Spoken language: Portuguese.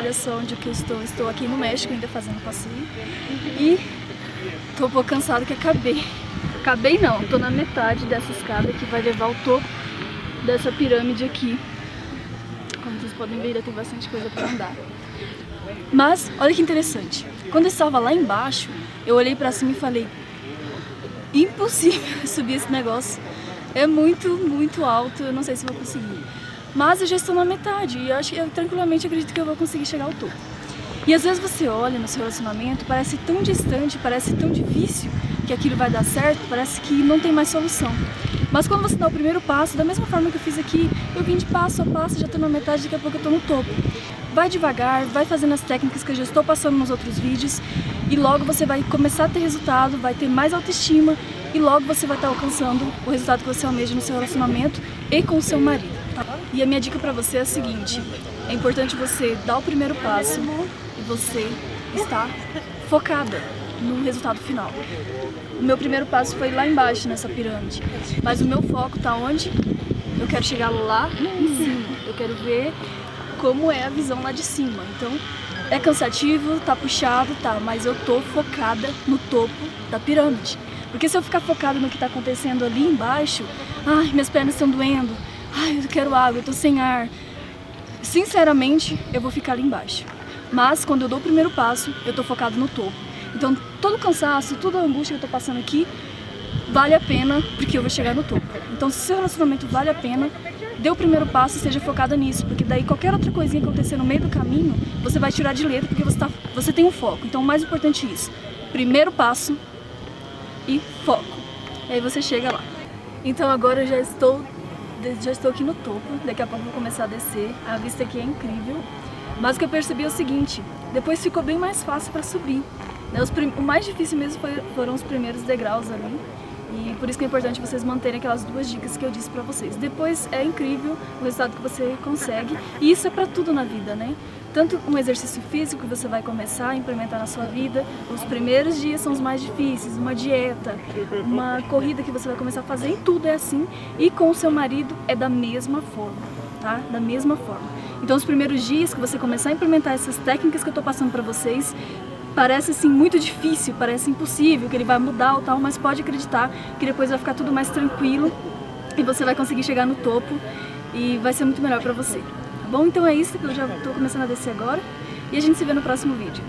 olha só onde que eu estou. Estou aqui no México ainda fazendo passeio. E tô um pouco cansada que acabei. Acabei não, tô na metade dessa escada que vai levar ao topo dessa pirâmide aqui. Como vocês podem ver, ainda tem bastante coisa para andar. Mas, olha que interessante. Quando eu estava lá embaixo, eu olhei pra cima e falei impossível subir esse negócio. É muito, muito alto, eu não sei se vou conseguir. Mas eu já estou na metade e eu, acho, eu tranquilamente acredito que eu vou conseguir chegar ao topo. E às vezes você olha no seu relacionamento, parece tão distante, parece tão difícil que aquilo vai dar certo, parece que não tem mais solução. Mas quando você dá o primeiro passo, da mesma forma que eu fiz aqui, eu vim de passo a passo, já estou na metade, daqui a pouco eu estou no topo. Vai devagar, vai fazendo as técnicas que eu já estou passando nos outros vídeos e logo você vai começar a ter resultado, vai ter mais autoestima e logo você vai estar alcançando o resultado que você almeja no seu relacionamento e com o seu marido. E a minha dica para você é a seguinte, é importante você dar o primeiro passo e você estar focada no resultado final. O meu primeiro passo foi lá embaixo nessa pirâmide, mas o meu foco está onde? Eu quero chegar lá em cima, eu quero ver como é a visão lá de cima. Então, é cansativo, tá puxado, tá, mas eu tô focada no topo da pirâmide. Porque se eu ficar focada no que tá acontecendo ali embaixo, ai, minhas pernas estão doendo, ai, eu quero água, eu tô sem ar. Sinceramente, eu vou ficar ali embaixo. Mas quando eu dou o primeiro passo, eu tô focado no topo. Então, todo o cansaço, toda a angústia que eu tô passando aqui, vale a pena porque eu vou chegar no topo. Então, se o seu relacionamento vale a pena, dê o primeiro passo e seja focada nisso, porque daí qualquer outra coisinha acontecer no meio do caminho, você vai tirar de letra porque você, tá, você tem um foco. Então o mais importante é isso. Primeiro passo e foco. E aí você chega lá. Então agora eu já estou, já estou aqui no topo, daqui a pouco vou começar a descer. A vista aqui é incrível. Mas o que eu percebi é o seguinte, depois ficou bem mais fácil para subir. Né, o mais difícil mesmo foi, foram os primeiros degraus ali. E por isso que é importante vocês manterem aquelas duas dicas que eu disse pra vocês. Depois é incrível o resultado que você consegue. E isso é pra tudo na vida, né? Tanto um exercício físico que você vai começar a implementar na sua vida, os primeiros dias são os mais difíceis, uma dieta, uma corrida que você vai começar a fazer, em tudo é assim. E com o seu marido é da mesma forma, tá? Da mesma forma. Então os primeiros dias que você começar a implementar essas técnicas que eu tô passando pra vocês, parece assim muito difícil, parece impossível, que ele vai mudar ou tal, mas pode acreditar que depois vai ficar tudo mais tranquilo e você vai conseguir chegar no topo e vai ser muito melhor pra você. Tá bom? Então é isso que eu já tô começando a descer agora e a gente se vê no próximo vídeo.